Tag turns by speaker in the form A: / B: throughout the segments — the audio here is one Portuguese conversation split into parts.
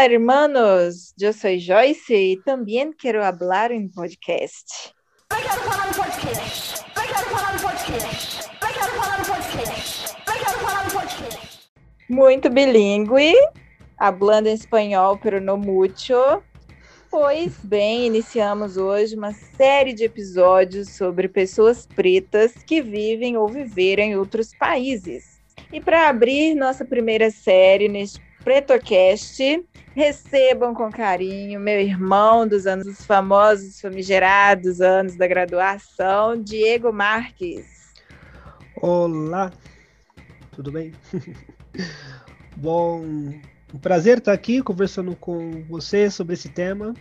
A: Olá, hermanos. Eu sou Joyce e também quero falar em podcast. Eu quero falar em podcast. Eu quero falar em podcast. Eu quero falar em podcast. Eu quero falar em podcast. Muito bilíngue, hablando em espanhol, pero no mucho. Pois bem, iniciamos hoje uma série de episódios sobre pessoas pretas que vivem ou viveram em outros países. E para abrir nossa primeira série neste PretoCast, recebam com carinho meu irmão dos anos dos famosos, famigerados anos da graduação, Diego Marques.
B: Olá, tudo bem? Bom, um prazer estar aqui conversando com você sobre esse tema.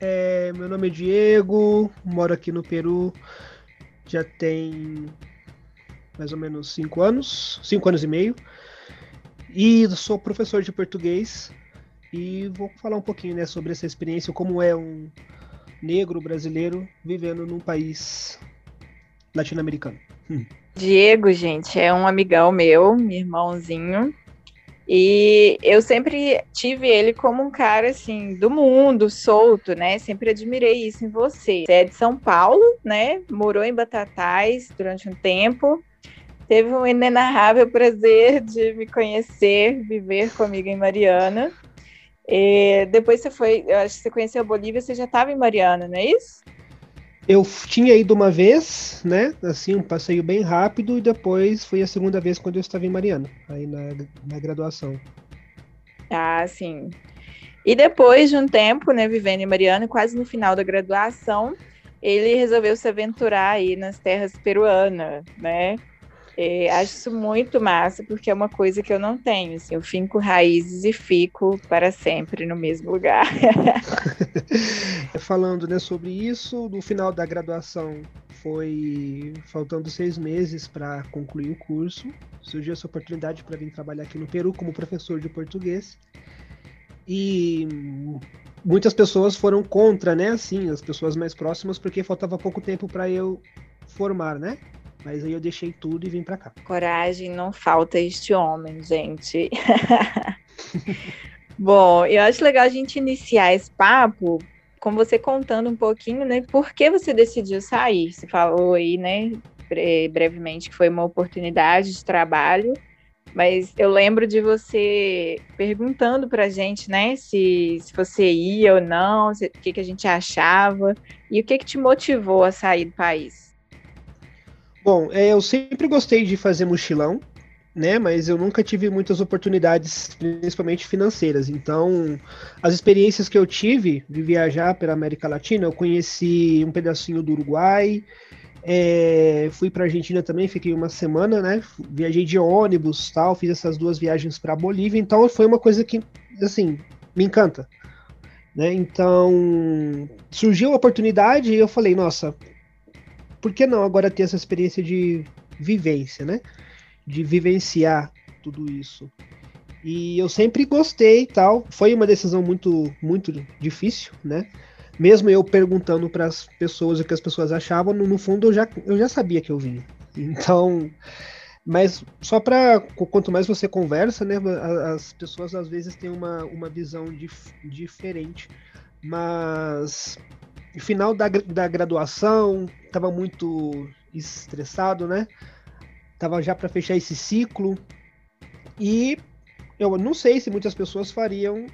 B: É, meu nome é Diego, moro aqui no Peru já tem mais ou menos cinco anos, cinco anos e meio, e sou professor de português e vou falar um pouquinho né, sobre essa experiência, como é um negro brasileiro vivendo num país latino-americano. Hum.
A: Diego, gente, é um amigão meu, meu irmãozinho. E eu sempre tive ele como um cara assim do mundo, solto, né? Sempre admirei isso em você. Você é de São Paulo, né? Morou em Batatais durante um tempo. Teve um inenarrável prazer de me conhecer, viver comigo em Mariana. E depois você foi, eu acho que você conheceu a Bolívia, você já estava em Mariana, não é isso?
B: Eu tinha ido uma vez, né? Assim, um passeio bem rápido, e depois foi a segunda vez quando eu estava em Mariana, aí na, na graduação.
A: Ah, sim. E depois de um tempo, né, vivendo em Mariana, quase no final da graduação, ele resolveu se aventurar aí nas terras peruanas, né? É, acho isso muito massa, porque é uma coisa que eu não tenho. Assim, eu finco raízes e fico para sempre no mesmo lugar.
B: Falando né, sobre isso, no final da graduação foi faltando seis meses para concluir o curso. Surgiu essa oportunidade para vir trabalhar aqui no Peru como professor de português. E muitas pessoas foram contra, né? Assim, as pessoas mais próximas, porque faltava pouco tempo para eu formar, né? Mas aí eu deixei tudo e vim para cá.
A: Coragem não falta este homem, gente. Bom, eu acho legal a gente iniciar esse papo com você contando um pouquinho, né, por que você decidiu sair. Você falou aí, né, brevemente que foi uma oportunidade de trabalho, mas eu lembro de você perguntando para a gente, né, se, se você ia ou não, se, o que, que a gente achava e o que, que te motivou a sair do país.
B: Bom, é, eu sempre gostei de fazer mochilão, né? Mas eu nunca tive muitas oportunidades, principalmente financeiras. Então, as experiências que eu tive de viajar pela América Latina, eu conheci um pedacinho do Uruguai, é, fui para Argentina também, fiquei uma semana, né? Viajei de ônibus, tal, fiz essas duas viagens para Bolívia. Então, foi uma coisa que, assim, me encanta. Né? Então, surgiu a oportunidade e eu falei, nossa, por que não agora ter essa experiência de vivência, né? De vivenciar tudo isso. E eu sempre gostei tal. Foi uma decisão muito, muito difícil, né? Mesmo eu perguntando para as pessoas o que as pessoas achavam, no, no, fundo eu já, eu já sabia que eu vinha. Então, mas só para quanto mais você conversa, né? As pessoas às vezes têm uma, uma visão dif, diferente. Mas final da, da graduação, estava muito estressado, né? Tava já para fechar esse ciclo. E eu não sei se muitas pessoas fariam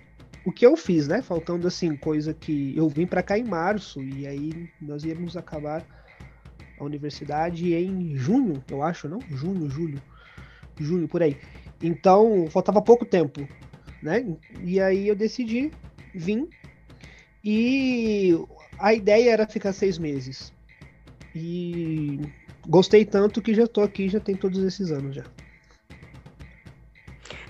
B: o que eu fiz, né? Faltando assim, coisa que eu vim para cá em março e aí nós íamos acabar a universidade em junho, eu acho, não? Junho, julho. Junho por aí. Então, faltava pouco tempo, né? E aí eu decidi vir e a ideia era ficar seis meses. E gostei tanto que já tô aqui, já tem todos esses anos já.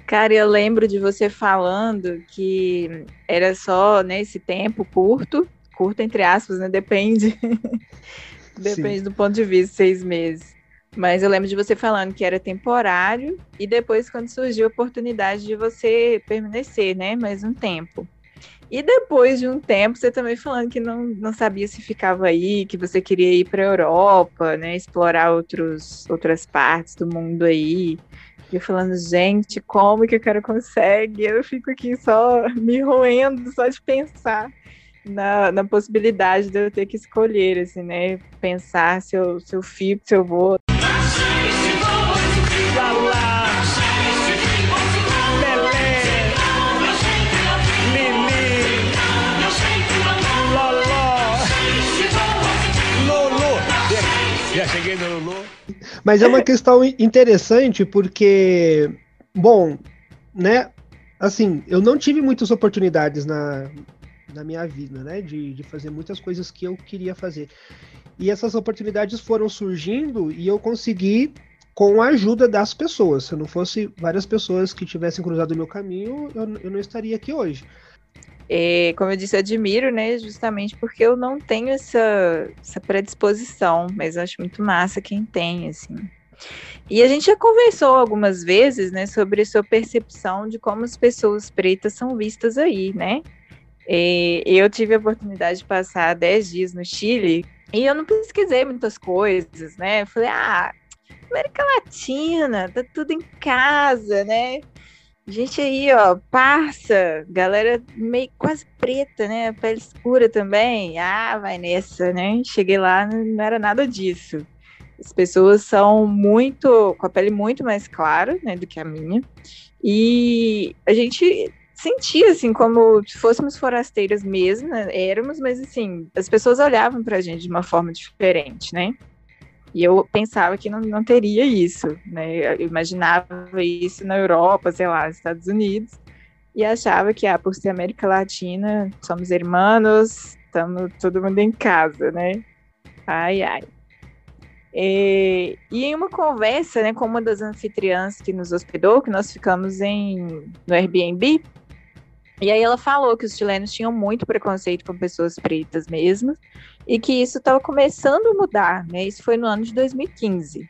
A: Cara, eu lembro de você falando que era só nesse né, tempo curto, curto entre aspas, né? Depende. Depende Sim. do ponto de vista, seis meses. Mas eu lembro de você falando que era temporário e depois quando surgiu a oportunidade de você permanecer, né? Mais um tempo. E depois de um tempo, você também falando que não, não sabia se ficava aí, que você queria ir para a Europa, né, explorar outros, outras partes do mundo aí. E eu falando, gente, como que o cara consegue? Eu fico aqui só me roendo, só de pensar na, na possibilidade de eu ter que escolher, assim, né? Pensar se eu, se eu fico, se eu vou.
B: Mas é uma questão interessante porque, bom, né? Assim, eu não tive muitas oportunidades na, na minha vida, né? De, de fazer muitas coisas que eu queria fazer. E essas oportunidades foram surgindo e eu consegui com a ajuda das pessoas. Se não fosse várias pessoas que tivessem cruzado o meu caminho, eu, eu não estaria aqui hoje.
A: É, como eu disse, admiro, né? Justamente porque eu não tenho essa, essa predisposição, mas eu acho muito massa quem tem, assim. E a gente já conversou algumas vezes, né, sobre sua percepção de como as pessoas pretas são vistas aí, né? E eu tive a oportunidade de passar 10 dias no Chile e eu não pesquisei muitas coisas, né? Eu falei, ah, América Latina, tá tudo em casa, né? Gente aí, ó, parça, galera meio quase preta, né? Pele escura também. Ah, vai nessa, né? Cheguei lá, não era nada disso. As pessoas são muito, com a pele muito mais clara, né, do que a minha. E a gente sentia assim como se fôssemos forasteiras mesmo, né? éramos, mas assim, as pessoas olhavam para a gente de uma forma diferente, né? E eu pensava que não, não teria isso, né? Eu imaginava isso na Europa, sei lá, Estados Unidos, e achava que, ah, por ser América Latina, somos irmãos, estamos todo mundo em casa, né? Ai, ai. E, e, em uma conversa né, com uma das anfitriãs que nos hospedou, que nós ficamos em, no Airbnb, e aí ela falou que os chilenos tinham muito preconceito com pessoas pretas mesmo, e que isso estava começando a mudar, né? Isso foi no ano de 2015.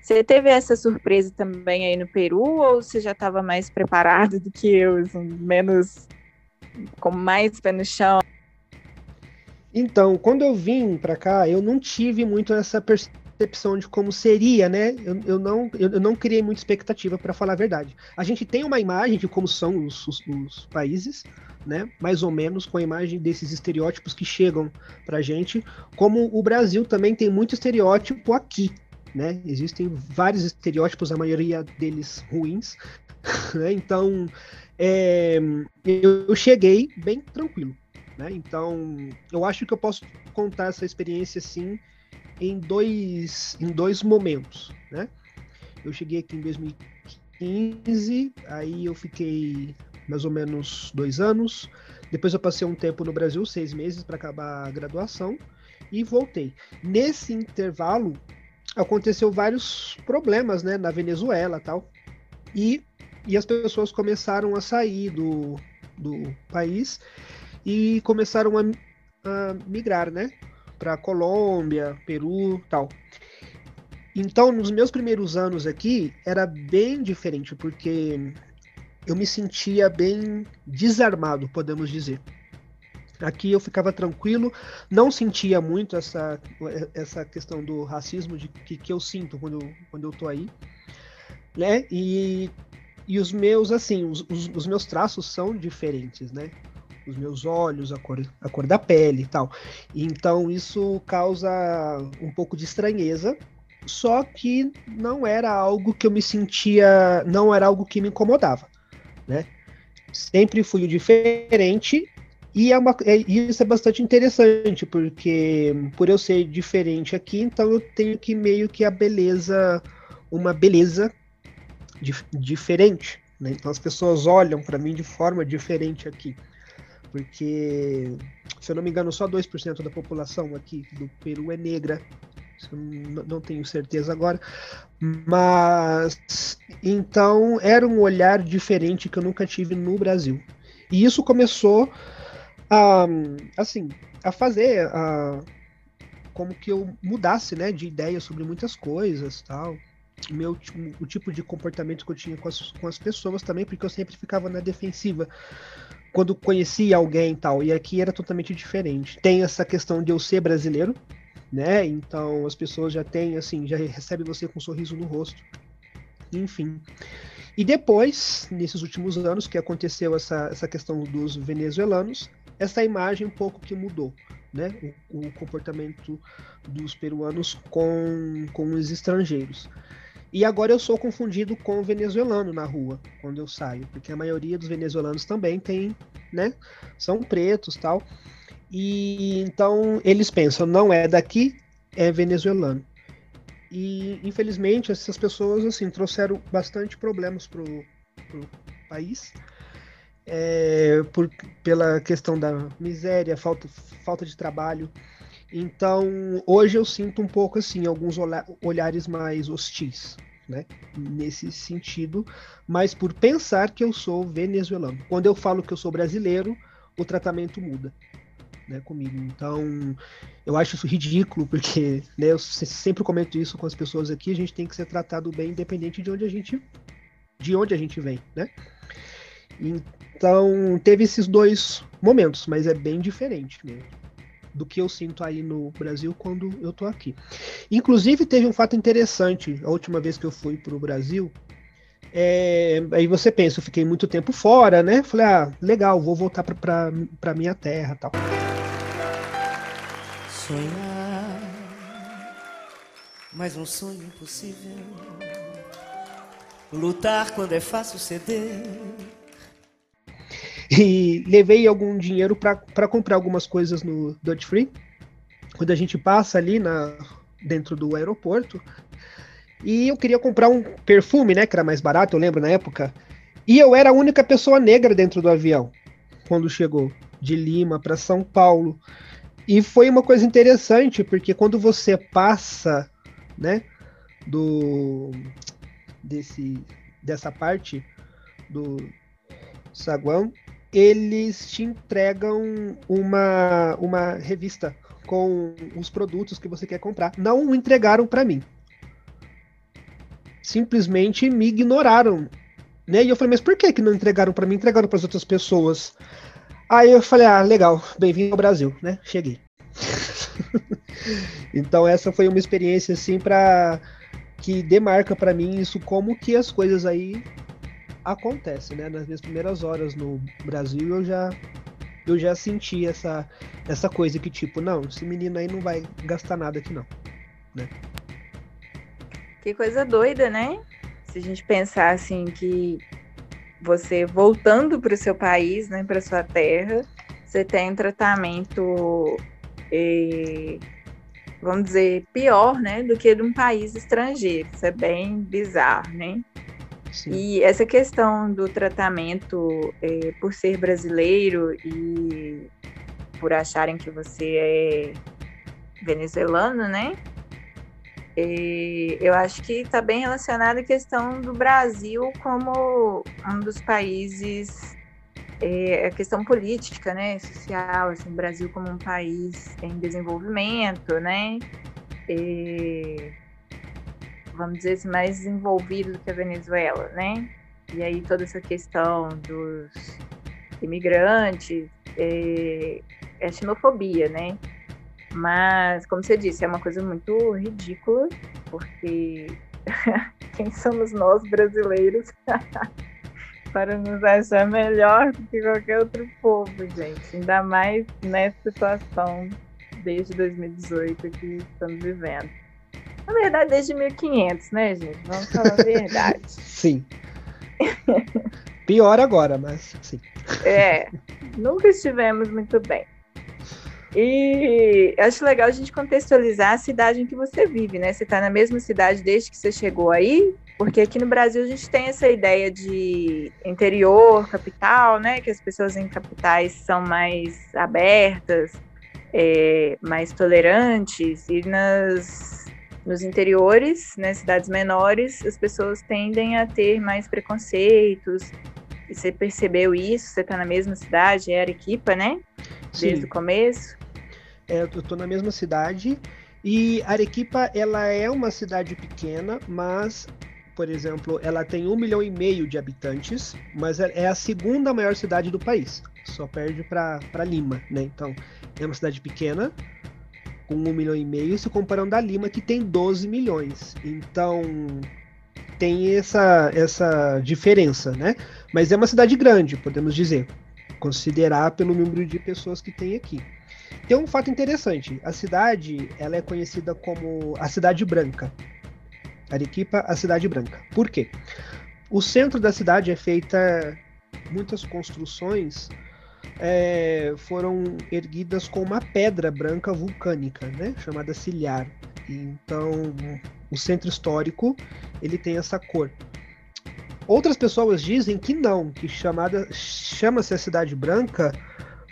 A: Você teve essa surpresa também aí no Peru, ou você já estava mais preparado do que eu, assim, menos com mais pé no chão?
B: Então, quando eu vim para cá, eu não tive muito essa percepção percepção de como seria, né? Eu, eu não, eu, eu, não criei muita expectativa, para falar a verdade. A gente tem uma imagem de como são os, os, os, países, né? Mais ou menos com a imagem desses estereótipos que chegam pra gente. Como o Brasil também tem muito estereótipo aqui, né? Existem vários estereótipos, a maioria deles ruins. Né? Então, é, eu, eu cheguei bem tranquilo. Né? Então, eu acho que eu posso contar essa experiência assim em dois, em dois momentos, né? Eu cheguei aqui em 2015, aí eu fiquei mais ou menos dois anos. Depois eu passei um tempo no Brasil, seis meses, para acabar a graduação, e voltei. Nesse intervalo, aconteceu vários problemas, né, na Venezuela tal. E, e as pessoas começaram a sair do, do país e começaram a, a migrar, né? Para Colômbia, Peru, tal. Então, nos meus primeiros anos aqui, era bem diferente, porque eu me sentia bem desarmado, podemos dizer. Aqui eu ficava tranquilo, não sentia muito essa, essa questão do racismo de, que, que eu sinto quando, quando eu tô aí, né? E, e os meus, assim, os, os, os meus traços são diferentes, né? Os meus olhos, a cor, a cor da pele e tal. Então isso causa um pouco de estranheza, só que não era algo que eu me sentia, não era algo que me incomodava, né? Sempre fui o diferente e é uma, é, isso é bastante interessante, porque por eu ser diferente aqui, então eu tenho que meio que a beleza, uma beleza dif, diferente. Né? Então as pessoas olham para mim de forma diferente aqui porque, se eu não me engano, só 2% da população aqui do Peru é negra. Não tenho certeza agora. Mas então era um olhar diferente que eu nunca tive no Brasil. E isso começou a, assim, a fazer a, como que eu mudasse, né, de ideia sobre muitas coisas, tal. Meu o tipo de comportamento que eu tinha com as, com as pessoas também, porque eu sempre ficava na defensiva quando conhecia alguém e tal. E aqui era totalmente diferente. Tem essa questão de eu ser brasileiro, né? Então as pessoas já têm, assim, já recebem você com um sorriso no rosto. enfim. E depois, nesses últimos anos, que aconteceu essa, essa questão dos venezuelanos, essa imagem um pouco que mudou, né? O, o comportamento dos peruanos com, com os estrangeiros. E agora eu sou confundido com venezuelano na rua, quando eu saio, porque a maioria dos venezuelanos também tem, né? São pretos tal. E então eles pensam, não é daqui, é venezuelano. E infelizmente essas pessoas assim trouxeram bastante problemas pro, pro país. É, por, pela questão da miséria, falta, falta de trabalho. Então, hoje eu sinto um pouco assim, alguns olhares mais hostis, né? Nesse sentido, mas por pensar que eu sou venezuelano. Quando eu falo que eu sou brasileiro, o tratamento muda. Né, comigo. Então, eu acho isso ridículo, porque né, eu sempre comento isso com as pessoas aqui, a gente tem que ser tratado bem, independente de onde a gente de onde a gente vem, né? Então, teve esses dois momentos, mas é bem diferente mesmo do que eu sinto aí no Brasil quando eu tô aqui. Inclusive, teve um fato interessante a última vez que eu fui para o Brasil. É, aí você pensa, eu fiquei muito tempo fora, né? Falei, ah, legal, vou voltar para minha terra tal. Sonhar,
C: mas um sonho impossível. Lutar quando é fácil ceder
B: e levei algum dinheiro para comprar algumas coisas no Dutch Free. Quando a gente passa ali na, dentro do aeroporto. E eu queria comprar um perfume, né? Que era mais barato, eu lembro na época. E eu era a única pessoa negra dentro do avião quando chegou de Lima para São Paulo. E foi uma coisa interessante, porque quando você passa, né, do desse dessa parte do saguão, eles te entregam uma, uma revista com os produtos que você quer comprar. Não entregaram para mim. Simplesmente me ignoraram. Né? E eu falei, mas por que, que não entregaram para mim? Entregaram para as outras pessoas. Aí eu falei, ah, legal, bem-vindo ao Brasil, né? Cheguei. então essa foi uma experiência assim para que demarca para mim isso como que as coisas aí acontece, né? Nas minhas primeiras horas no Brasil eu já eu já senti essa essa coisa que tipo, não, esse menino aí não vai gastar nada aqui não, né?
A: Que coisa doida, né? Se a gente pensar assim que você voltando para o seu país, né, para sua terra, você tem um tratamento, eh, vamos dizer, pior, né, do que de um país estrangeiro. Isso é bem bizarro, né? Sim. E essa questão do tratamento é, por ser brasileiro e por acharem que você é venezuelano, né? E eu acho que está bem relacionada à questão do Brasil como um dos países, é, a questão política, né, social, assim, o Brasil como um país em desenvolvimento, né, e vamos dizer assim, mais desenvolvido do que a Venezuela, né? E aí toda essa questão dos imigrantes é, é xenofobia, né? Mas, como você disse, é uma coisa muito ridícula, porque quem somos nós brasileiros para nos achar melhor do que qualquer outro povo, gente? Ainda mais nessa situação desde 2018 que estamos vivendo. Na verdade, desde 1500, né, gente? Vamos falar a verdade.
B: sim. Pior agora, mas sim.
A: É, nunca estivemos muito bem. E acho legal a gente contextualizar a cidade em que você vive, né? Você está na mesma cidade desde que você chegou aí? Porque aqui no Brasil a gente tem essa ideia de interior, capital, né? Que as pessoas em capitais são mais abertas, é, mais tolerantes, e nas nos interiores, né, cidades menores, as pessoas tendem a ter mais preconceitos. E você percebeu isso? Você está na mesma cidade, é Arequipa, né? Desde Sim. o começo?
B: É, eu estou na mesma cidade. E Arequipa, ela é uma cidade pequena, mas, por exemplo, ela tem um milhão e meio de habitantes, mas é, é a segunda maior cidade do país. Só perde para Lima, né? Então, é uma cidade pequena, com um milhão e meio, se comparando a Lima, que tem 12 milhões. Então, tem essa, essa diferença, né? Mas é uma cidade grande, podemos dizer, considerar pelo número de pessoas que tem aqui. Tem um fato interessante, a cidade ela é conhecida como a Cidade Branca. Arequipa, a Cidade Branca. Por quê? O centro da cidade é feita muitas construções é, foram erguidas com uma pedra branca vulcânica, né, chamada ciliar. Então, o centro histórico ele tem essa cor. Outras pessoas dizem que não, que chamada chama-se a cidade branca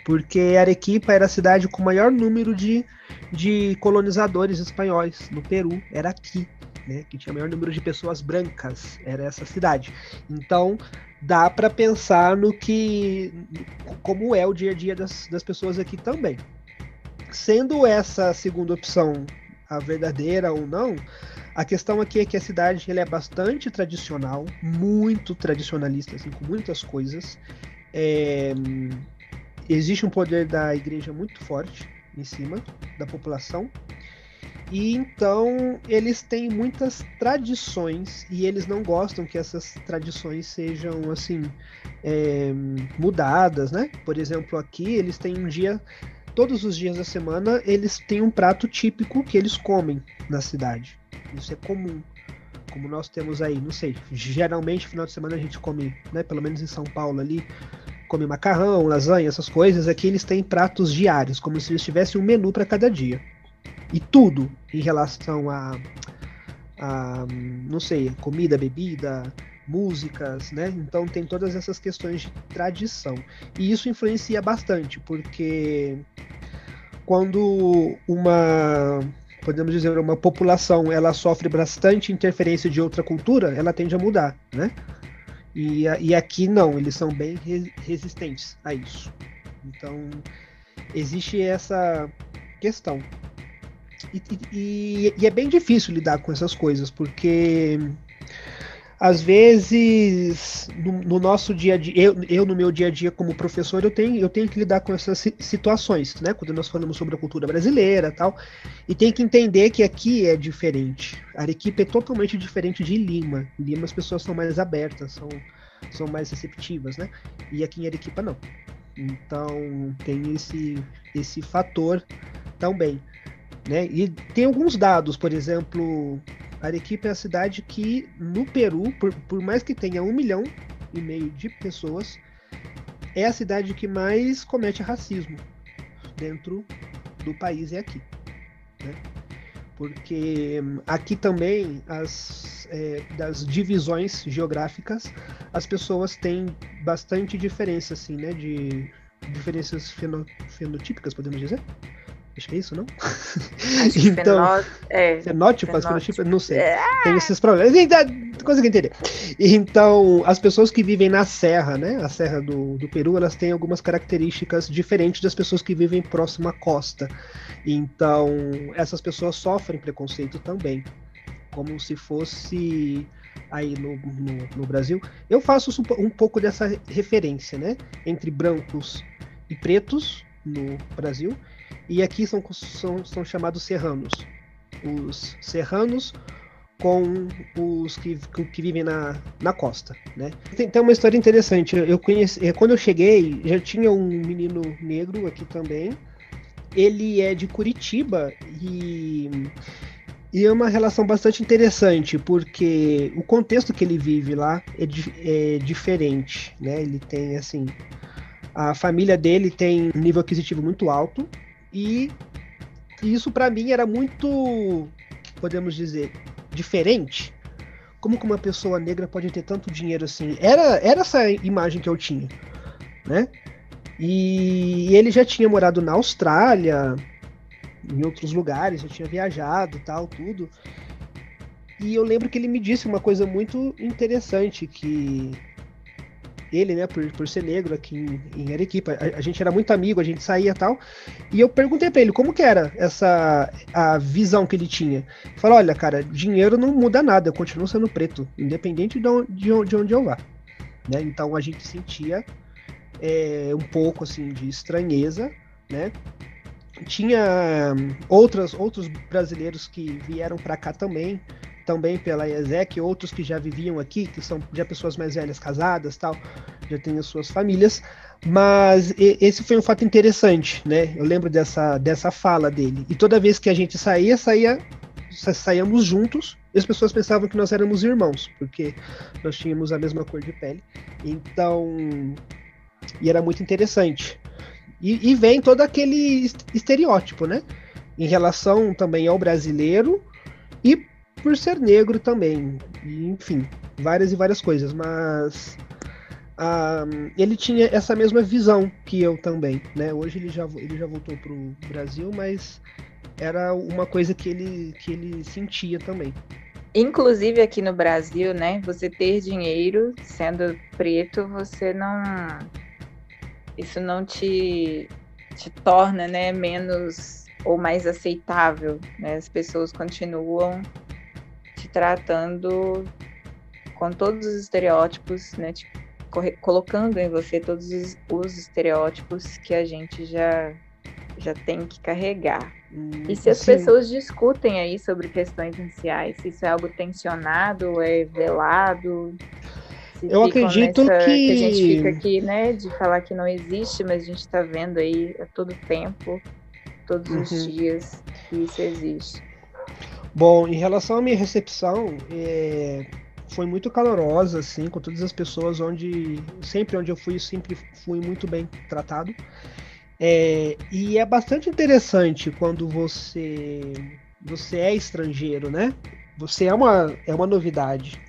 B: porque Arequipa era a cidade com o maior número de, de colonizadores espanhóis no Peru, era aqui, né, que tinha o maior número de pessoas brancas, era essa cidade. Então, dá para pensar no que como é o dia a dia das, das pessoas aqui também. Sendo essa segunda opção a verdadeira ou não, a questão aqui é que a cidade ele é bastante tradicional, muito tradicionalista, assim, com muitas coisas. É, existe um poder da igreja muito forte em cima da população. E então eles têm muitas tradições e eles não gostam que essas tradições sejam assim é, mudadas, né? Por exemplo, aqui eles têm um dia, todos os dias da semana eles têm um prato típico que eles comem na cidade. Isso é comum, como nós temos aí, não sei. Geralmente final de semana a gente come, né? Pelo menos em São Paulo ali come macarrão, lasanha, essas coisas. Aqui eles têm pratos diários, como se eles tivessem um menu para cada dia e tudo em relação a, a não sei, comida, bebida, músicas, né? Então tem todas essas questões de tradição. E isso influencia bastante, porque quando uma podemos dizer uma população ela sofre bastante interferência de outra cultura, ela tende a mudar, né? E, e aqui não, eles são bem resistentes a isso. Então existe essa questão. E, e, é bem difícil lidar com essas coisas, porque às vezes no, no, nosso dia a dia, eu, eu no meu dia a dia como professor, eu tenho, eu tenho que lidar com essas situações, né? Quando nós falamos sobre a cultura brasileira tal, e tem que entender que aqui é diferente. A Arequipa é totalmente diferente de Lima. Em Lima as pessoas são mais abertas, são, são mais receptivas, né? E aqui em Arequipa não. Então tem esse, esse fator também. Né? E tem alguns dados, por exemplo, Arequipa é a cidade que, no Peru, por, por mais que tenha um milhão e meio de pessoas, é a cidade que mais comete racismo dentro do país, é aqui. Né? Porque hum, aqui também, as, é, das divisões geográficas, as pessoas têm bastante diferença, assim, né? De diferenças feno, fenotípicas, podemos dizer? Acho que é isso, não? então, fenó... é, fenótipo, fenótipo, não sei. É. Tem esses problemas. Coisa que entender. Então, as pessoas que vivem na serra, né? A serra do, do Peru, elas têm algumas características diferentes das pessoas que vivem próximo à costa. Então, essas pessoas sofrem preconceito também. Como se fosse aí no, no, no Brasil. Eu faço um pouco dessa referência, né? Entre brancos e pretos no Brasil e aqui são, são, são chamados serranos. Os serranos com os que, que vivem na, na costa, né? Tem, tem uma história interessante. Eu conheci, é, quando eu cheguei, já tinha um menino negro aqui também. Ele é de Curitiba e e é uma relação bastante interessante, porque o contexto que ele vive lá é, é diferente, né? Ele tem, assim, a família dele tem um nível aquisitivo muito alto, e isso para mim era muito, podemos dizer, diferente. Como que uma pessoa negra pode ter tanto dinheiro assim? Era, era essa imagem que eu tinha, né? E ele já tinha morado na Austrália, em outros lugares, já tinha viajado, tal, tudo. E eu lembro que ele me disse uma coisa muito interessante que ele, né, por, por ser negro aqui em, em Arequipa. A, a, gente era muito amigo, a gente saía tal. E eu perguntei para ele como que era essa a visão que ele tinha. Falou: olha, cara, dinheiro não muda nada, eu continuo sendo preto, independente de onde, de onde eu vá. Né? Então a gente sentia é, um pouco assim de estranheza, né? Tinha outras, outros brasileiros que vieram para cá também, também pela IESEC, outros que já viviam aqui, que são já pessoas mais velhas, casadas tal, já têm as suas famílias. Mas esse foi um fato interessante, né? Eu lembro dessa, dessa fala dele. E toda vez que a gente saía, saía saíamos juntos e as pessoas pensavam que nós éramos irmãos, porque nós tínhamos a mesma cor de pele. Então, e era muito interessante. E, e vem todo aquele estereótipo, né? Em relação também ao brasileiro e por ser negro também. Enfim, várias e várias coisas. Mas um, ele tinha essa mesma visão que eu também, né? Hoje ele já, ele já voltou para o Brasil, mas era uma coisa que ele, que ele sentia também.
A: Inclusive aqui no Brasil, né? Você ter dinheiro sendo preto, você não. Isso não te, te torna né, menos ou mais aceitável. Né? As pessoas continuam te tratando com todos os estereótipos, né? Te, colocando em você todos os, os estereótipos que a gente já, já tem que carregar. E se as pessoas discutem aí sobre questões raciais, se isso é algo tensionado, é velado?
B: Eu acredito
A: nessa,
B: que...
A: que... a gente fica aqui, né, de falar que não existe, mas a gente está vendo aí a todo tempo, todos uhum. os dias, que isso existe.
B: Bom, em relação à minha recepção, é... foi muito calorosa, assim, com todas as pessoas onde sempre onde eu fui, sempre fui muito bem tratado. É, e é bastante interessante quando você você é estrangeiro, né? Você é uma, é uma novidade.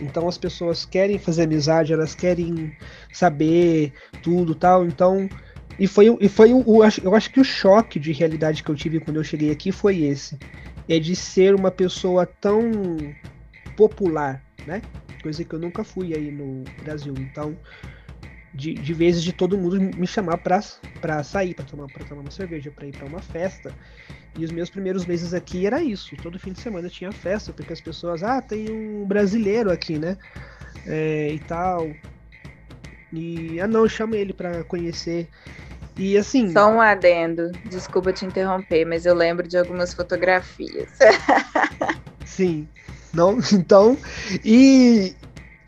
B: Então as pessoas querem fazer amizade, elas querem saber tudo tal. Então. E foi, e foi o, eu acho que o choque de realidade que eu tive quando eu cheguei aqui foi esse. É de ser uma pessoa tão popular, né? Coisa que eu nunca fui aí no Brasil. Então, de, de vezes de todo mundo me chamar para sair, para tomar, pra tomar uma cerveja, para ir para uma festa. E os meus primeiros meses aqui era isso. Todo fim de semana tinha festa, porque as pessoas, ah, tem um brasileiro aqui, né? É, e tal. E, ah, não, chama ele para conhecer. E assim.
A: Só um adendo, desculpa te interromper, mas eu lembro de algumas fotografias.
B: Sim. Não, então. E,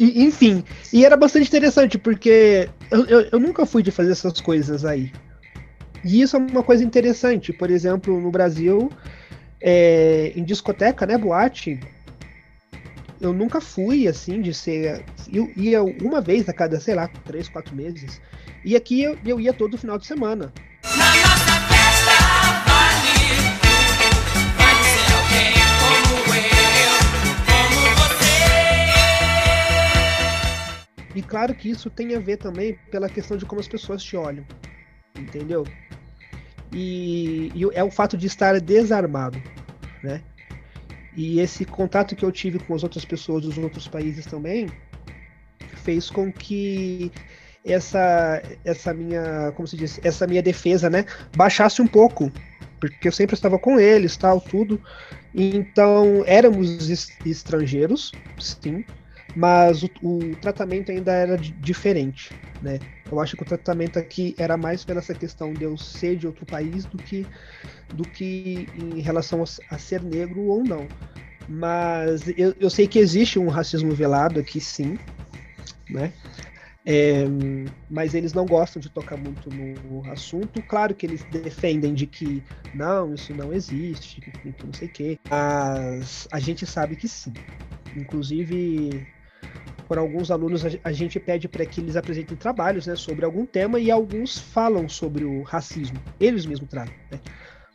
B: e, enfim, e era bastante interessante, porque eu, eu, eu, nunca fui de fazer essas coisas aí. E isso é uma coisa interessante. Por exemplo, no Brasil, é, em discoteca, né, boate, eu nunca fui assim de ser. Eu ia uma vez a cada, sei lá, três, quatro meses. E aqui eu, eu ia todo final de semana. E claro que isso tem a ver também pela questão de como as pessoas te olham. Entendeu? E, e é o fato de estar desarmado, né? E esse contato que eu tive com as outras pessoas dos outros países também fez com que essa essa minha, como se diz, essa minha defesa, né, baixasse um pouco, porque eu sempre estava com eles, tal, tudo. Então, éramos estrangeiros, sim, mas o, o, tratamento ainda era diferente, né? Eu acho que o tratamento aqui era mais pela essa questão de eu ser de outro país do que do que em relação a, a ser negro ou não. Mas eu, eu, sei que existe um racismo velado aqui, sim, né? É, mas eles não gostam de tocar muito no assunto. Claro que eles defendem de que não, isso não existe, que não sei o quê. Mas a gente sabe que sim. Inclusive, por alguns alunos, a gente pede para que eles apresentem trabalhos né, sobre algum tema e alguns falam sobre o racismo. Eles mesmos tratam né,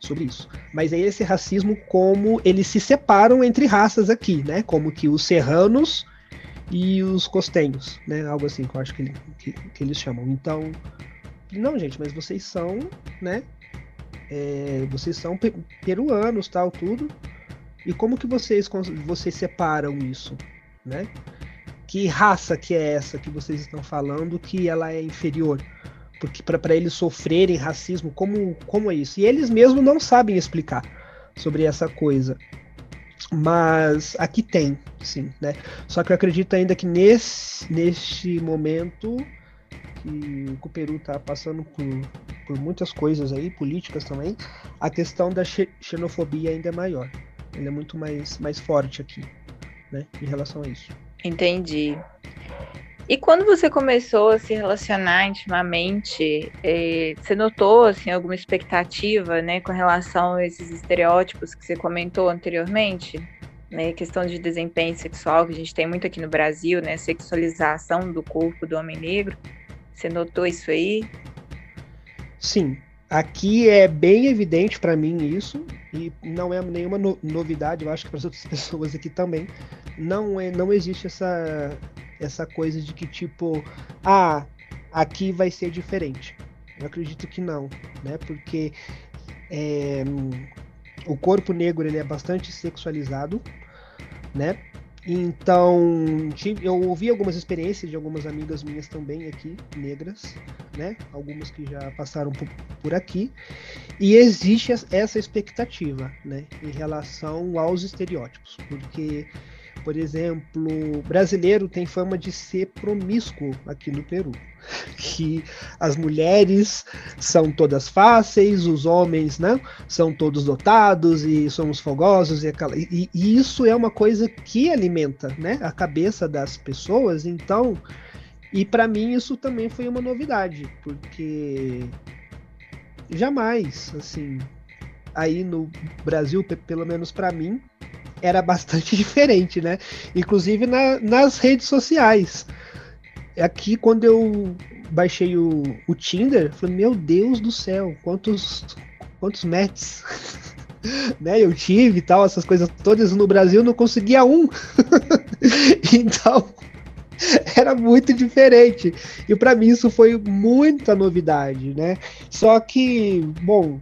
B: sobre isso. Mas é esse racismo como eles se separam entre raças aqui, né? Como que os serranos e os costenhos, né? Algo assim que eu acho que, ele, que, que eles chamam. Então, não, gente, mas vocês são, né? É, vocês são peruanos, tal, tudo. E como que vocês, vocês separam isso, né? que raça que é essa que vocês estão falando que ela é inferior? Porque para eles sofrerem racismo, como, como é isso? E eles mesmos não sabem explicar sobre essa coisa. Mas aqui tem, sim, né? Só que eu acredito ainda que nesse, neste momento que o Peru está passando por, por muitas coisas aí, políticas também, a questão da xenofobia ainda é maior. Ele é muito mais, mais forte aqui né, em relação a isso.
A: Entendi. E quando você começou a se relacionar intimamente, eh, você notou assim alguma expectativa, né, com relação a esses estereótipos que você comentou anteriormente, né, questão de desempenho sexual que a gente tem muito aqui no Brasil, né, sexualização do corpo do homem negro. Você notou isso aí?
B: Sim, aqui é bem evidente para mim isso e não é nenhuma no novidade. Eu acho que para as outras pessoas aqui também não é, não existe essa essa coisa de que tipo, ah, aqui vai ser diferente. Eu acredito que não, né? Porque é, o corpo negro ele é bastante sexualizado, né? Então, tive, eu ouvi algumas experiências de algumas amigas minhas também aqui, negras, né? Algumas que já passaram por, por aqui. E existe essa expectativa, né? Em relação aos estereótipos. Porque por exemplo, brasileiro tem fama de ser promíscuo aqui no Peru. Que as mulheres são todas fáceis, os homens né, são todos dotados e somos fogosos. E, aquela, e, e isso é uma coisa que alimenta né, a cabeça das pessoas. Então, e para mim isso também foi uma novidade, porque jamais, assim, aí no Brasil, pelo menos para mim, era bastante diferente, né? Inclusive na, nas redes sociais. Aqui, quando eu baixei o, o Tinder, falei, meu Deus do céu, quantos, quantos matches né, eu tive e tal, essas coisas todas no Brasil, não conseguia um. então, era muito diferente. E para mim isso foi muita novidade, né? Só que, bom,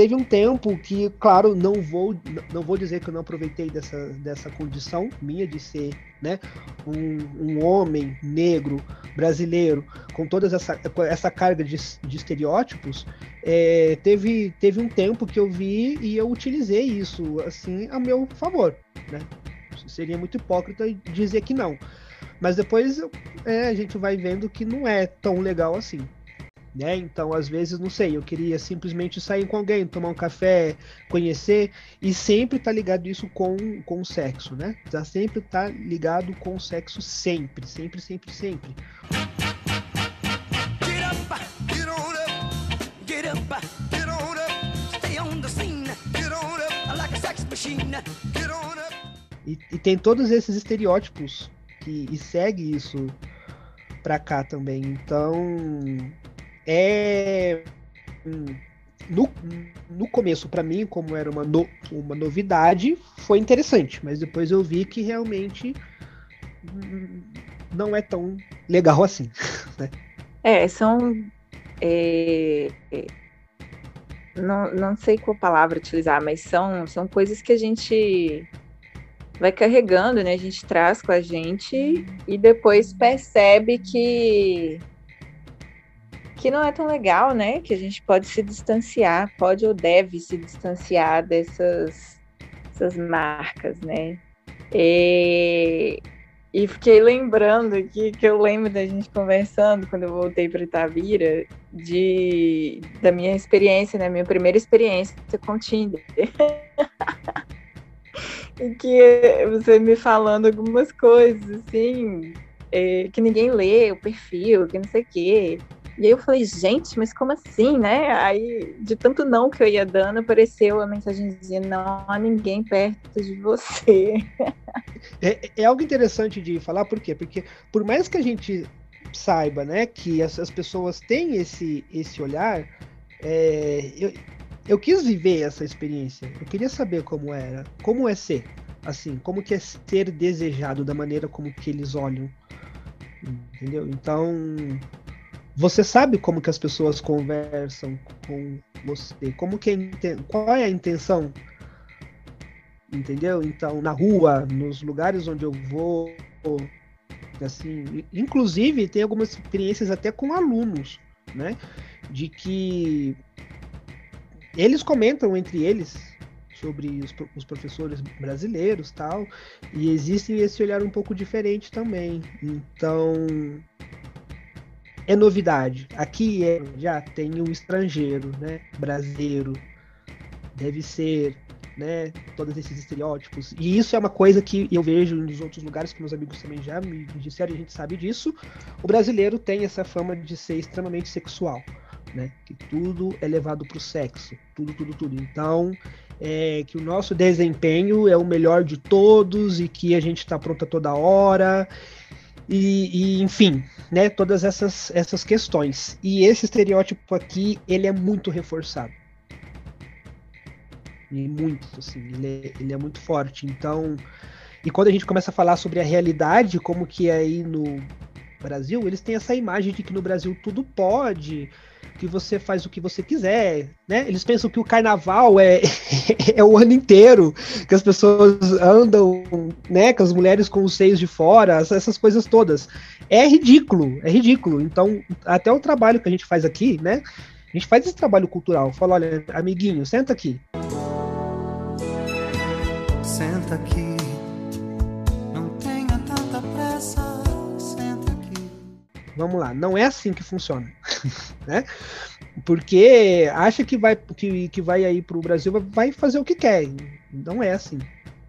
B: teve um tempo que, claro, não vou, não vou dizer que eu não aproveitei dessa, dessa condição minha de ser né, um, um homem negro brasileiro com toda essa, essa carga de, de estereótipos. É, teve, teve um tempo que eu vi e eu utilizei isso assim a meu favor. Né? Seria muito hipócrita dizer que não. Mas depois é, a gente vai vendo que não é tão legal assim né? Então, às vezes, não sei, eu queria simplesmente sair com alguém, tomar um café, conhecer, e sempre tá ligado isso com, com o sexo, né? Já sempre tá ligado com o sexo sempre, sempre, sempre, sempre. E, e tem todos esses estereótipos que, e segue isso pra cá também. Então, é no, no começo para mim como era uma, no, uma novidade foi interessante mas depois eu vi que realmente não é tão legal assim né?
A: é são é, é, não, não sei qual palavra utilizar mas são são coisas que a gente vai carregando né a gente traz com a gente e depois percebe que que não é tão legal, né? Que a gente pode se distanciar, pode ou deve se distanciar dessas, dessas marcas, né? E, e fiquei lembrando aqui que eu lembro da gente conversando quando eu voltei para Itabira de da minha experiência, né? Minha primeira experiência com Tinder. e que você me falando algumas coisas assim, é, que ninguém lê o perfil, que não sei o quê. E aí eu falei, gente, mas como assim, né? Aí, de tanto não que eu ia dando, apareceu a mensagenzinha, não há ninguém perto de você.
B: É, é algo interessante de falar, por quê? Porque por mais que a gente saiba, né, que as, as pessoas têm esse, esse olhar, é, eu, eu quis viver essa experiência. Eu queria saber como era, como é ser, assim, como que é ser desejado da maneira como que eles olham, entendeu? Então, você sabe como que as pessoas conversam com você, como que é, qual é a intenção, entendeu? Então, na rua, nos lugares onde eu vou, assim, inclusive tem algumas experiências até com alunos, né? De que eles comentam entre eles sobre os, os, professores brasileiros tal e existe esse olhar um pouco diferente também então é novidade. Aqui é, já tem um estrangeiro, né? Brasileiro. Deve ser né? Todos esses estereótipos. E isso é uma coisa que eu vejo nos outros lugares que meus amigos também já me disseram, a gente sabe disso. O brasileiro tem essa fama de ser extremamente sexual, né? Que tudo é levado para o sexo, tudo, tudo, tudo. Então, é, que o nosso desempenho é o melhor de todos e que a gente está pronta toda hora. E, e, enfim, né, todas essas, essas questões. E esse estereótipo aqui, ele é muito reforçado. E muito, assim, ele é, ele é muito forte. Então, e quando a gente começa a falar sobre a realidade, como que é aí no Brasil, eles têm essa imagem de que no Brasil tudo pode, que você faz o que você quiser, né? Eles pensam que o carnaval é, é o ano inteiro, que as pessoas andam, né, com as mulheres com os seios de fora, essas coisas todas. É ridículo, é ridículo. Então, até o trabalho que a gente faz aqui, né? A gente faz esse trabalho cultural. Fala, olha, amiguinho, senta aqui.
C: Senta aqui.
B: Vamos lá, não é assim que funciona, né? Porque acha que vai que, que vai aí para o Brasil vai fazer o que quer. Não é assim,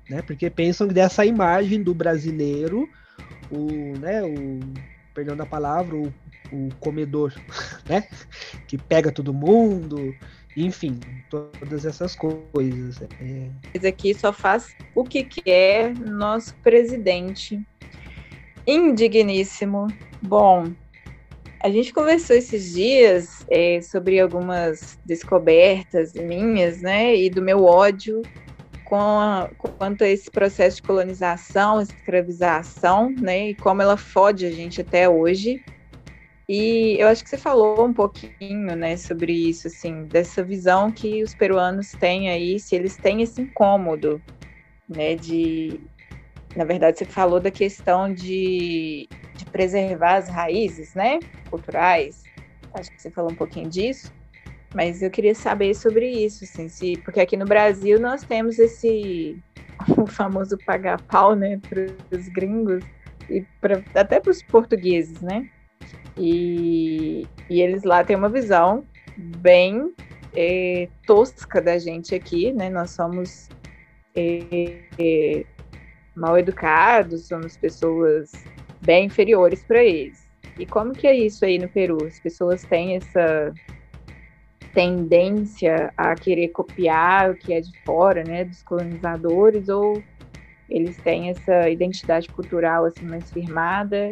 B: né? Porque pensam que dessa imagem do brasileiro, o, né, o perdão da palavra, o, o comedor, né? Que pega todo mundo, enfim, todas essas coisas. É,
A: Esse aqui só faz o que quer nosso presidente. Indigníssimo. Bom, a gente conversou esses dias é, sobre algumas descobertas minhas, né, e do meu ódio com a, quanto a esse processo de colonização, escravização, né, e como ela fode a gente até hoje. E eu acho que você falou um pouquinho, né, sobre isso, assim, dessa visão que os peruanos têm aí, se eles têm esse incômodo, né, de, na verdade, você falou da questão de, de preservar as raízes, né, culturais. Acho que você falou um pouquinho disso, mas eu queria saber sobre isso, assim, se, porque aqui no Brasil nós temos esse o famoso pagar pau, né, para os gringos e pra, até para os portugueses, né? E, e eles lá têm uma visão bem é, tosca da gente aqui, né? Nós somos é, é, mal educados, somos pessoas bem inferiores para eles. E como que é isso aí no Peru? As pessoas têm essa tendência a querer copiar o que é de fora, né, dos colonizadores, ou eles têm essa identidade cultural assim mais firmada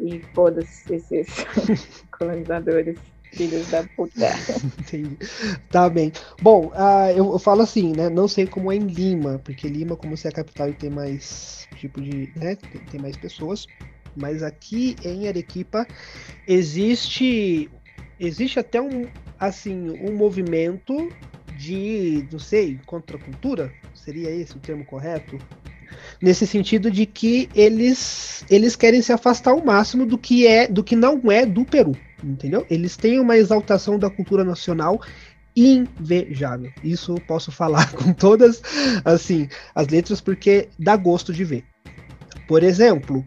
A: e foda-se esses colonizadores filhos da puta.
B: Tá bem. Bom, uh, eu, eu, falo assim, né? Não sei como é em Lima, porque Lima, como se é a capital e tem mais tipo de. Né, tem, tem mais pessoas. Mas aqui em Arequipa existe. Existe até um, assim, um movimento de, não sei, contracultura? Seria esse o termo correto? nesse sentido de que eles eles querem se afastar ao máximo do que é do que não é do Peru, entendeu? Eles têm uma exaltação da cultura nacional invejável. Isso eu posso falar com todas assim as letras porque dá gosto de ver. Por exemplo,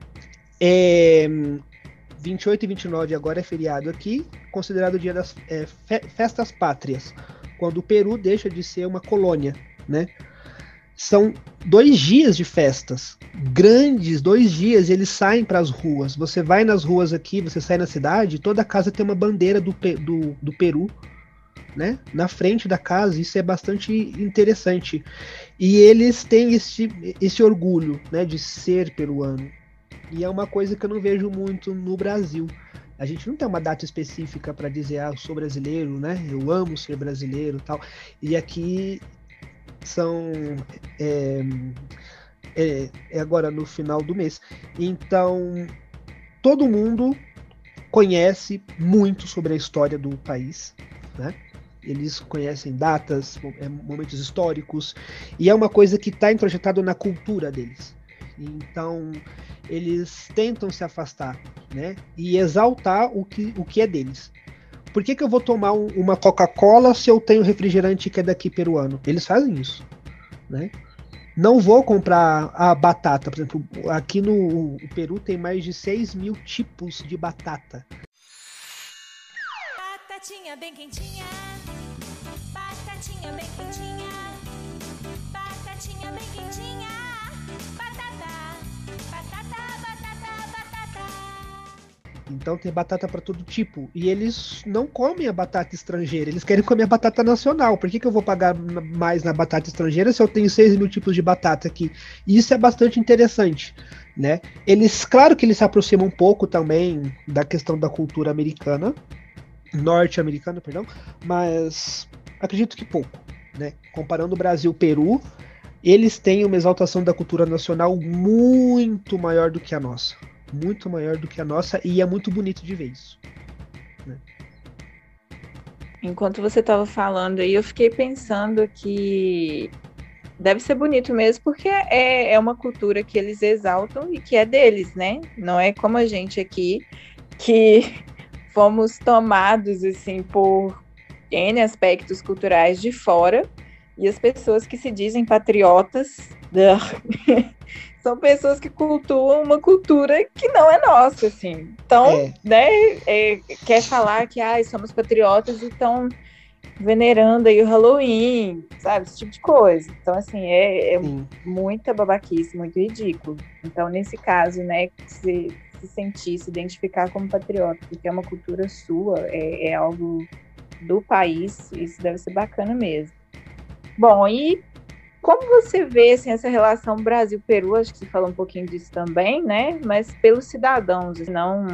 B: é, 28 e 29 agora é feriado aqui, considerado o dia das é, festas pátrias, quando o Peru deixa de ser uma colônia, né? São dois dias de festas grandes, dois dias, eles saem para as ruas. Você vai nas ruas aqui, você sai na cidade, toda casa tem uma bandeira do, do, do Peru, né? Na frente da casa, isso é bastante interessante. E eles têm esse, esse orgulho, né, de ser peruano. E é uma coisa que eu não vejo muito no Brasil. A gente não tem uma data específica para dizer, ah, eu sou brasileiro, né? Eu amo ser brasileiro tal. E aqui são é, é, é, agora no final do mês. Então todo mundo conhece muito sobre a história do país, né? Eles conhecem datas, é, momentos históricos e é uma coisa que está introjetado na cultura deles. Então eles tentam se afastar, né? E exaltar o que, o que é deles por que, que eu vou tomar um, uma Coca-Cola se eu tenho refrigerante que é daqui peruano? Eles fazem isso, né? Não vou comprar a batata, por exemplo, aqui no Peru tem mais de 6 mil tipos de batata.
D: Batatinha bem quentinha, batatinha bem quentinha, quentinha, bem quentinha.
B: Então tem batata para todo tipo. E eles não comem a batata estrangeira, eles querem comer a batata nacional. Por que, que eu vou pagar mais na batata estrangeira se eu tenho 6 mil tipos de batata aqui? E isso é bastante interessante. Né? Eles, claro que eles se aproximam um pouco também da questão da cultura americana, norte-americana, perdão, mas acredito que pouco. Né? Comparando o Brasil e o Peru, eles têm uma exaltação da cultura nacional muito maior do que a nossa muito maior do que a nossa e é muito bonito de ver isso.
A: Enquanto você estava falando aí, eu fiquei pensando que deve ser bonito mesmo, porque é, é uma cultura que eles exaltam e que é deles, né? Não é como a gente aqui, que fomos tomados assim por N aspectos culturais de fora, e as pessoas que se dizem patriotas são pessoas que cultuam uma cultura que não é nossa, assim. Então,
B: É.
A: né, é, quer falar que ai, somos patriotas e estão venerando aí o Halloween, sabe? Esse tipo de coisa. Então, assim, é, é muita babaquice, muito ridículo. Então, nesse caso, né, se, se sentir, se identificar como patriota, porque é uma cultura sua, é, é algo do país, isso deve ser bacana mesmo. Bom, e como você vê assim, essa relação Brasil-Peru? Acho que você falou um pouquinho disso também, né? Mas pelos cidadãos, não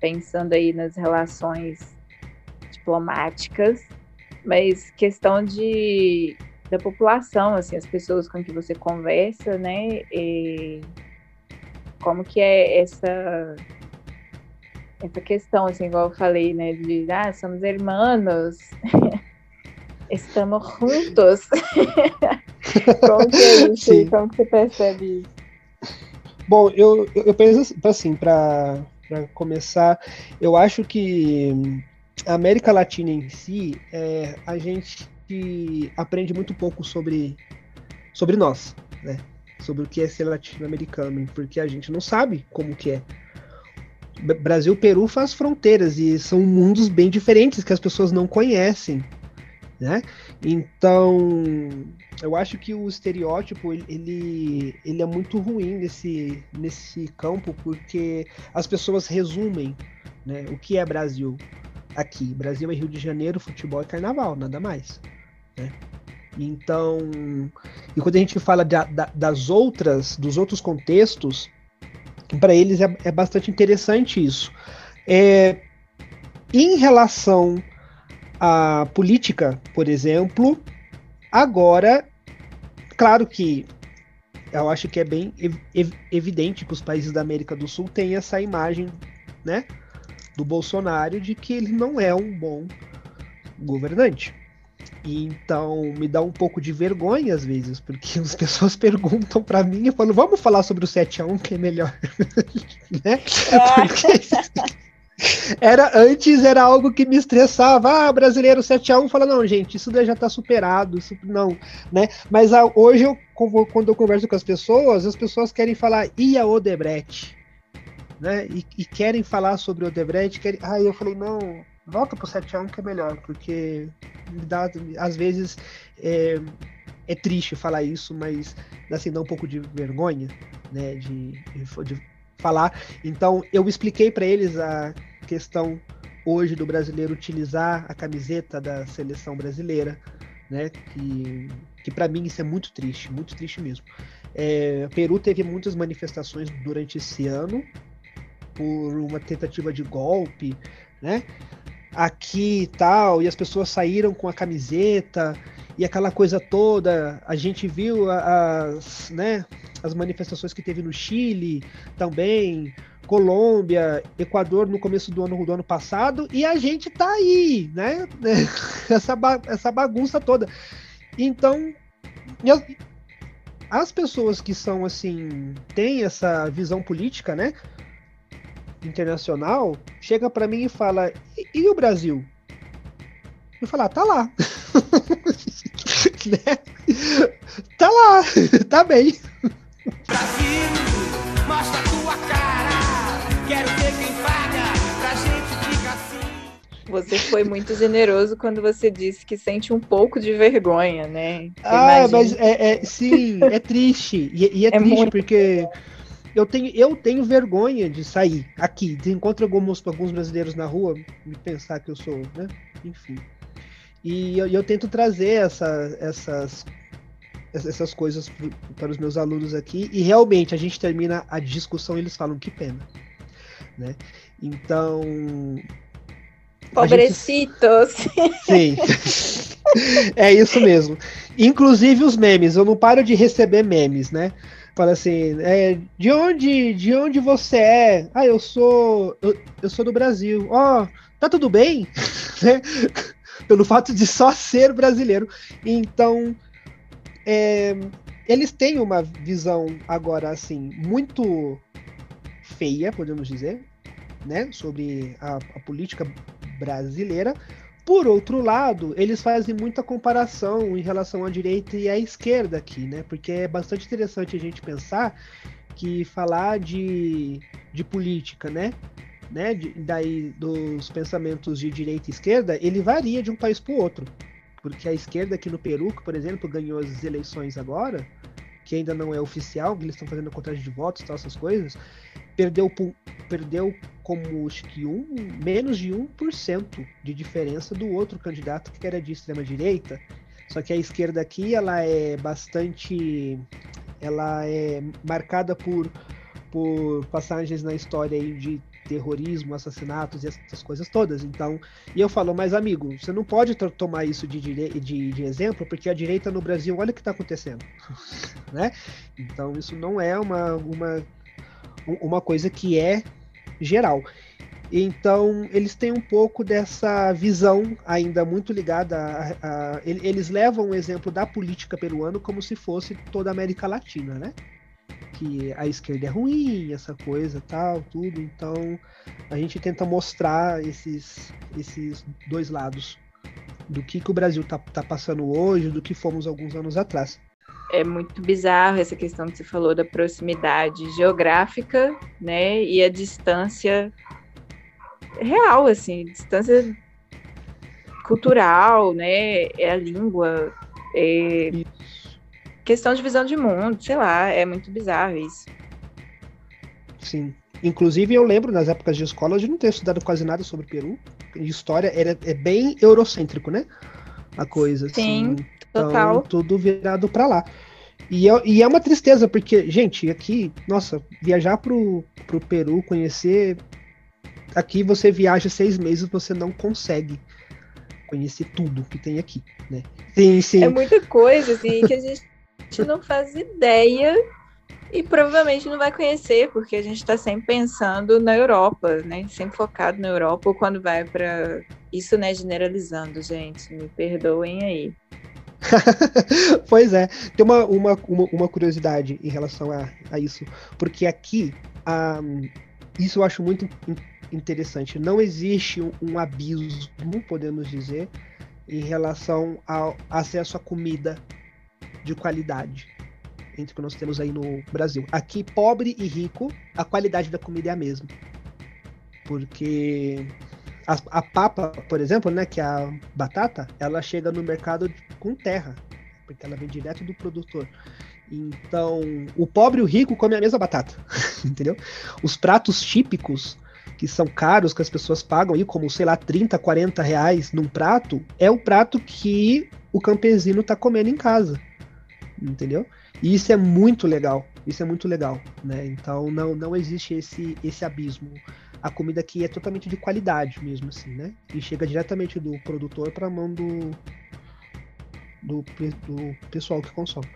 A: pensando aí nas relações diplomáticas, mas questão de da população, assim, as pessoas com que você conversa, né? E como que é essa essa questão, assim, igual eu falei, né? De ah, somos irmãos, estamos juntos. como que é isso?
B: Sim.
A: Como que você percebe isso?
B: Bom, eu, eu penso assim, para começar, eu acho que a América Latina em si, é, a gente aprende muito pouco sobre, sobre nós, né? Sobre o que é ser latino-americano, porque a gente não sabe como que é. Brasil e Peru faz fronteiras e são mundos bem diferentes que as pessoas não conhecem, né? Então, eu acho que o estereótipo ele- ele, é muito ruim nesse, nesse campo porque as pessoas resumem né, o que é Brasil aqui. Brasil é Rio de Janeiro, futebol e carnaval, nada mais. né? Então, e quando a gente fala da- da- das outras, dos outros contextos, para eles é, é bastante interessante isso. É, em relação à política, por exemplo, agora, claro que eu acho que é bem ev- ev- evidente que os países da América do Sul têm essa imagem, né, do Bolsonaro de que ele não é um bom governante. E então me dá um pouco de vergonha às vezes, porque as pessoas perguntam pra mim e falam, vamos falar sobre o 7 a 1 que é melhor, né? Porque era antes era algo que me estressava. Ah, brasileiro 7 a 1 fala não, gente, isso daí já tá superado, isso não, né? Mas ah, hoje eu quando eu converso com as pessoas, as pessoas querem falar e a Odebrecht, né? E, e querem falar sobre Odebrecht, querem... Aí eu falei, não, volta pro 7 a 1 que é melhor, porque dá, às vezes é, é triste falar isso, mas assim, dá um pouco de vergonha, né, de, de, de falar. Então, eu expliquei para eles a questão hoje do brasileiro utilizar a camiseta da seleção brasileira, né, que, que para mim isso é muito triste, muito triste mesmo. É, Peru teve muitas manifestações durante esse ano por uma tentativa de golpe, né? aqui e tal, e as pessoas saíram com a camiseta e aquela coisa toda. A gente viu as, né, as manifestações que teve no Chile também, Colômbia, Equador no começo do ano do ano passado, e a gente tá aí, né? Essa, ba- essa bagunça toda. Então, e as, as pessoas que são assim, têm essa visão política, né? internacional chega pra mim e fala: e, e o Brasil? Eu falo, ah, tá lá. Né? Tá lá, tá bem.
C: Brasil, mostra tua cara. Quero ver quem paga pra gente ficar assim.
A: você foi muito generoso quando você disse que sente um pouco de vergonha, né?
B: Ah, mas é, é- sim, é triste. E, e é,
A: É
B: triste
A: muito.
B: porque eu tenho, eu tenho vergonha de sair aqui. De encontro alguns, alguns brasileiros na rua, me pensar que eu sou, né? Enfim. E eu, e eu tento trazer essa, essas, essas coisas para os meus alunos aqui. E realmente a gente termina a discussão e eles falam que pena. Né? Então. a gente-
A: Pobrecitos.
B: Sim. é isso mesmo. Inclusive os memes, eu não paro de receber memes, né? Fala assim, é, de onde, de onde você é? Ah, eu sou, eu, eu sou do Brasil. Ó, tá tudo bem? Né? Pelo fato de só ser brasileiro. Então, é, eles têm uma visão agora assim muito feia, podemos dizer, né, sobre a, a política brasileira. Por outro lado, eles fazem muita comparação em relação à direita e à esquerda aqui, né? Porque é bastante interessante a gente pensar que falar de, de política, né? né? de- daí dos pensamentos de direita e esquerda, ele varia de um país para o outro. Porque a esquerda aqui no Peru, que, por exemplo, ganhou as eleições agora, que ainda não é oficial, que eles estão fazendo contagem de votos e tal, essas coisas, perdeu, perdeu como acho que um, menos de 1% de diferença do outro candidato que era de extrema direita. Só que a esquerda aqui ela é bastante ela é marcada por por passagens na história aí de terrorismo, assassinatos e essas coisas todas. Então, e eu falo, mas amigo, você não pode to- tomar isso de, de, de exemplo, porque a direita no Brasil, olha o que está acontecendo, né? Então, isso não é uma, uma, uma coisa que é geral. Então, eles têm um pouco dessa visão ainda muito ligada a. a- ele- eles levam o exemplo da política peruana como se fosse toda a América Latina, né? Que a esquerda é ruim, essa coisa tal, tudo. Então, a gente tenta mostrar esses, esses dois lados do que, que o Brasil tá, tá passando hoje, do que fomos alguns anos atrás.
A: É muito bizarro essa questão que você falou da proximidade geográfica, né? E a distância real, assim, distância cultural, né? É a língua, é questão de visão de mundo, sei lá, é muito bizarro isso.
B: Sim. Inclusive, eu lembro nas épocas de escola de não ter estudado quase nada sobre Peru. História era, é bem eurocêntrico, né? A coisa.
A: Sim,
B: assim. Então,
A: Total.
B: tudo virado pra lá. E é, e é uma tristeza, porque, gente, aqui, nossa, viajar pro, pro Peru, conhecer. Aqui você viaja seis meses, você não consegue conhecer tudo que tem aqui, né? Sim, sim.
A: É muita coisa, assim, que a gente não faz ideia e provavelmente não vai conhecer, porque a gente está sempre pensando na Europa, né? Sempre focado na Europa, ou quando vai para Isso, né, generalizando, gente, me perdoem aí.
B: pois é, tem uma, uma, uma, uma curiosidade em relação a, a isso, porque aqui, ah, isso eu acho muito in- interessante, não existe um, um abismo, podemos dizer, em relação ao acesso à comida de qualidade entre o que nós temos aí no Brasil. Aqui, pobre e rico, a qualidade da comida é a mesma. Porque a, a papa, por exemplo, né, que é a batata, ela chega no mercado com terra, porque ela vem direto do produtor. Então, o pobre e o rico comem a mesma batata, entendeu? Os pratos típicos, que são caros, que as pessoas pagam aí, como, sei lá, 30, 40 reais num prato, é o prato que o campesino tá comendo em casa, entendeu? E isso é muito legal, isso é muito legal, né? Então, não, não existe esse, esse abismo a comida aqui é totalmente de qualidade mesmo, assim, né? E chega diretamente do produtor para a mão do, do, do pessoal que consome.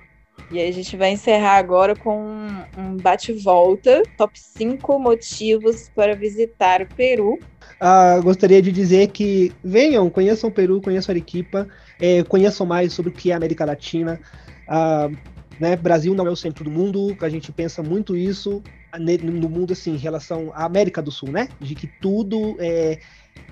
A: E aí a gente vai encerrar agora com um, bate-volta, top 5 motivos para visitar o Peru.
B: Ah, gostaria de dizer que venham, conheçam o Peru, conheçam a Arequipa, eh, conheçam mais sobre o que é a América Latina. Ah, né, Brasil não é o centro do mundo, a gente pensa muito isso no mundo assim, em relação à América do Sul, né? De que tudo é,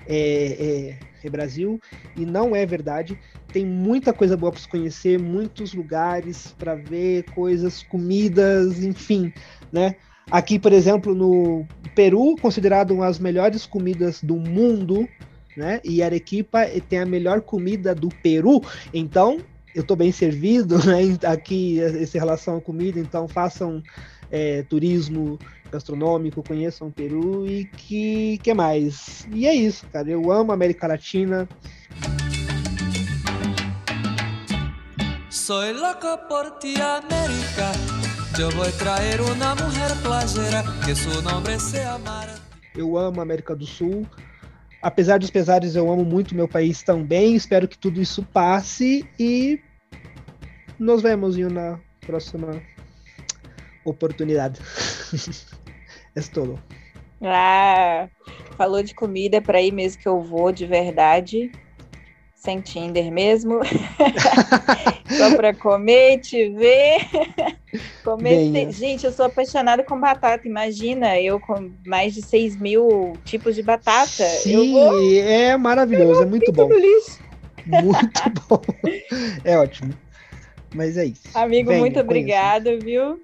B: é, é- é Brasil e não é verdade. Tem muita coisa boa para se conhecer, muitos lugares para ver, coisas, comidas, enfim, né? Aqui, por exemplo, no Peru, considerado uma das melhores comidas do mundo, né? E Arequipa tem a melhor comida do Peru, então eu tô bem servido, né? Aqui essa relação à comida, então façam é, turismo gastronômico, conheçam o Peru e que que mais? E é isso, cara. Eu amo a América Latina.
C: Soy loco por ti, América. Yo voy a traer una mujer playera que su nombre sea Mara.
B: Eu amo a América do Sul. Apesar dos pesares, eu amo muito meu país também. Espero que tudo isso passe e nos vemos em uma próxima oportunidade. é tudo.
A: Ah, falou de comida, é para ir mesmo que eu vou, de verdade. Sem Tinder mesmo. Só para comer, te ver. comer.
B: Venha.
A: Gente, eu sou apaixonada com batata. Imagina, eu com mais de 6 mil tipos de batata.
B: Sim,
A: vou
B: é maravilhoso, é muito bom. Muito bom. É ótimo. Mas é isso.
A: Amigo,
B: Venha,
A: muito
B: conheça.
A: obrigada, viu?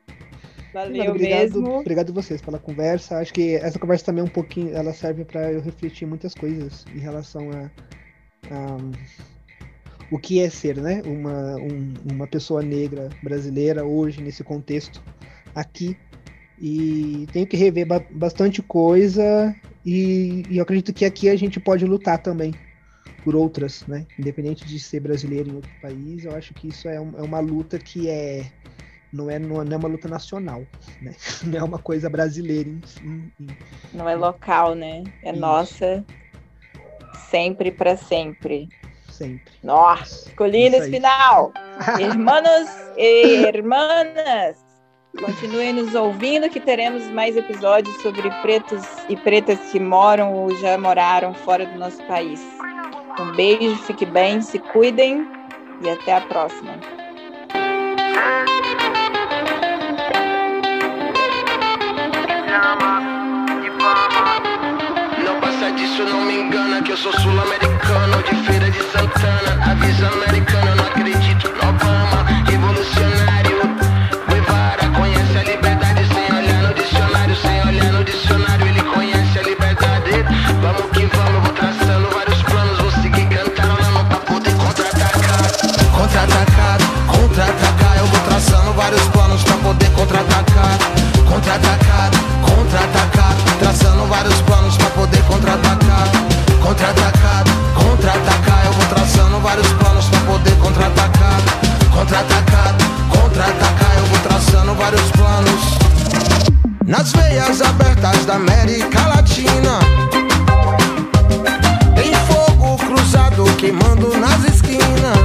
A: Valeu
B: obrigado,
A: mesmo.
B: Obrigado vocês pela conversa. Acho que essa conversa também é um pouquinho, ela serve para eu refletir muitas coisas em relação a, a, o que é ser, né? Uma, um- uma pessoa negra brasileira hoje nesse contexto aqui. E tenho que rever ba- bastante coisa e, e eu acredito que aqui a gente pode lutar também por outras, né? Independente de ser brasileiro em outro país, eu acho que isso é, um- é uma luta que é não é, não é uma luta nacional, né? Não é uma coisa brasileira
A: Não é local, né? É
B: Isso.
A: nossa. Sempre para sempre.
B: sempre.
A: Nossa,
B: aí.
A: final. Irmãos e irmãs, continuem nos ouvindo que teremos mais episódios sobre pretos e pretas que moram ou já moraram fora do nosso país. Um beijo, fique bem, se cuidem e até a próxima.
E: Que eu sou sul-americano de Feira de Santana. Avisa americano, não acredito no Obama Revolucionário. Guevara conhece a liberdade Sem olhar no dicionário Sem olhar no dicionário Ele conhece a liberdade. Vamos que vamos, vou traçando vários planos Vou seguir cantarolando pra poder contra-atacar. Contra-atacar, contra-atacar Eu vou traçando vários planos pra poder contra-atacar. Contra-atacar, contra-atacar Traçando vários planos traçando vários planos pra poder contra-atacar Contra-atacar, contra-atacar. Eu vou traçando vários planos. Nas veias abertas da América Latina. Tem fogo cruzado queimando nas esquinas